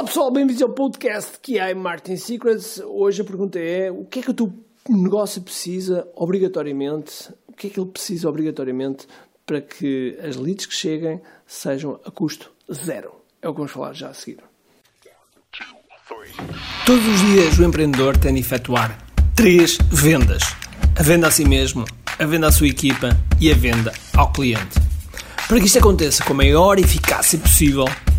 Olá pessoal, bem-vindos ao podcast que é Martin Secrets. Hoje a pergunta é: o que é que o teu negócio precisa obrigatoriamente? O que é que ele precisa obrigatoriamente para que as leads que cheguem sejam a custo zero? É o que vamos falar já a seguir. Todos os dias o empreendedor tem de efetuar três vendas: a venda a si mesmo, a venda à sua equipa e a venda ao cliente. Para que isto aconteça com a maior eficácia possível,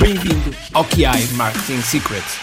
Bem-vindo ao QI Marketing Secrets.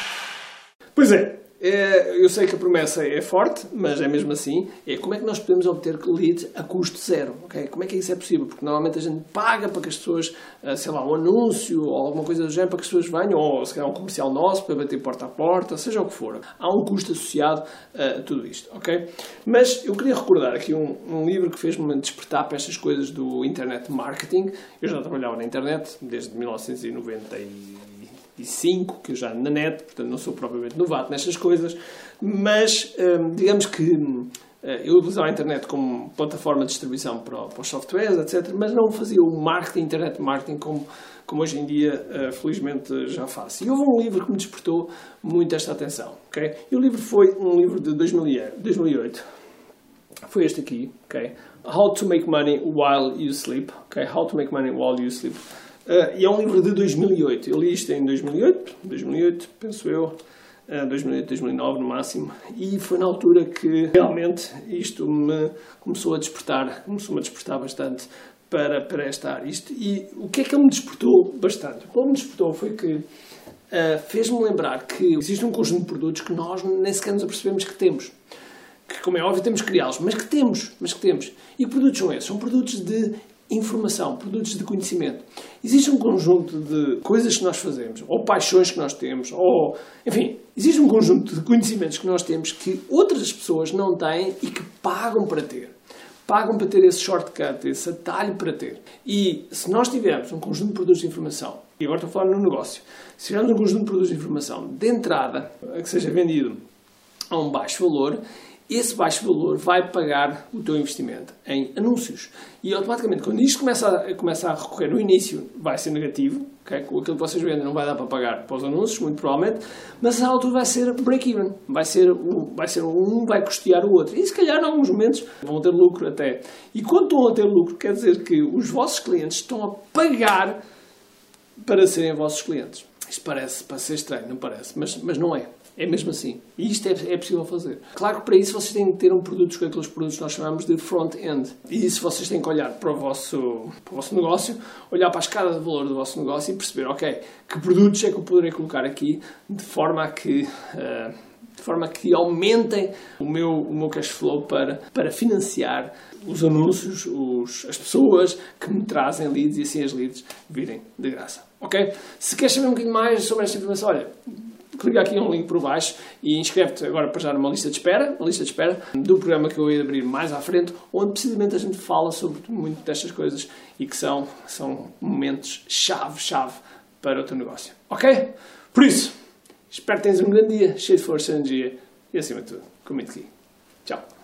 Pois é, é, eu sei que a promessa é forte, mas é mesmo assim. É como é que nós podemos obter leads a custo zero? Okay? Como é que isso é possível? Porque normalmente a gente paga para que as pessoas, ah, sei lá, um anúncio ou alguma coisa do género para que as pessoas venham, ou se calhar um comercial nosso para bater porta a porta, seja o que for. Há um custo associado a tudo isto, ok? Mas eu queria recordar aqui um, um livro que fez-me despertar para estas coisas do internet marketing. Eu já trabalhava na internet desde 1990 5, que eu já na net, portanto não sou propriamente novato nestas coisas, mas hum, digamos que hum, eu usava a internet como plataforma de distribuição para, para os softwares, etc., mas não fazia o marketing, internet marketing como, como hoje em dia, uh, felizmente, já faço. E houve um livro que me despertou muito esta atenção. Okay? E o livro foi um livro de 2008. Foi este aqui, okay? How to Make Money While You Sleep. Okay? How to Make Money While You Sleep. Uh, e é um livro de 2008. Eu li isto em 2008, 2008, penso eu, uh, 2008, 2009 no máximo, e foi na altura que realmente isto me começou a despertar, começou-me a despertar bastante para, para esta área. Isto, e o que é que ele me despertou bastante? O que ele me despertou foi que uh, fez-me lembrar que existe um conjunto de produtos que nós nem sequer nos apercebemos que temos. Que, como é óbvio, temos que criá-los, mas que temos, mas que temos. E que produtos são esses? São produtos de informação, produtos de conhecimento. Existe um conjunto de coisas que nós fazemos, ou paixões que nós temos, ou, enfim, existe um conjunto de conhecimentos que nós temos que outras pessoas não têm e que pagam para ter. Pagam para ter esse shortcut, esse atalho para ter. E se nós tivermos um conjunto de produtos de informação, e agora estou a falar no negócio, se tivermos um conjunto de produtos de informação de entrada, que seja vendido a um baixo valor, esse baixo valor vai pagar o teu investimento em anúncios. E automaticamente, quando isto começa a, começa a recorrer no início, vai ser negativo, okay? aquilo que vocês vendem não vai dar para pagar para os anúncios, muito provavelmente, mas a altura vai ser break-even, vai ser, vai ser um vai custear o outro. E se calhar, em alguns momentos, vão ter lucro até. E quando estão a ter lucro, quer dizer que os vossos clientes estão a pagar para serem vossos clientes. Isto parece para ser estranho, não parece? Mas, mas não é. É mesmo assim. E isto é, é possível fazer. Claro que para isso vocês têm que ter um produto com aqueles produtos que nós chamamos de front-end. E isso vocês têm que olhar para o, vosso, para o vosso negócio, olhar para a escala de valor do vosso negócio e perceber, ok, que produtos é que eu poderei colocar aqui de forma a que. Uh, de forma que aumentem o meu, o meu cash flow para, para financiar os anúncios, os, as pessoas que me trazem leads e assim as leads virem de graça. Ok? Se queres saber um bocadinho mais sobre esta informação, olha, clica aqui um link por baixo e inscreve-te agora para já numa lista de espera, uma lista de espera do programa que eu ia abrir mais à frente, onde precisamente a gente fala sobre muito destas coisas e que são, são momentos chave, chave para o teu negócio. Ok? Por isso, espero que tenhas um grande dia, cheio de força e energia e acima de tudo, comente aqui. Tchau.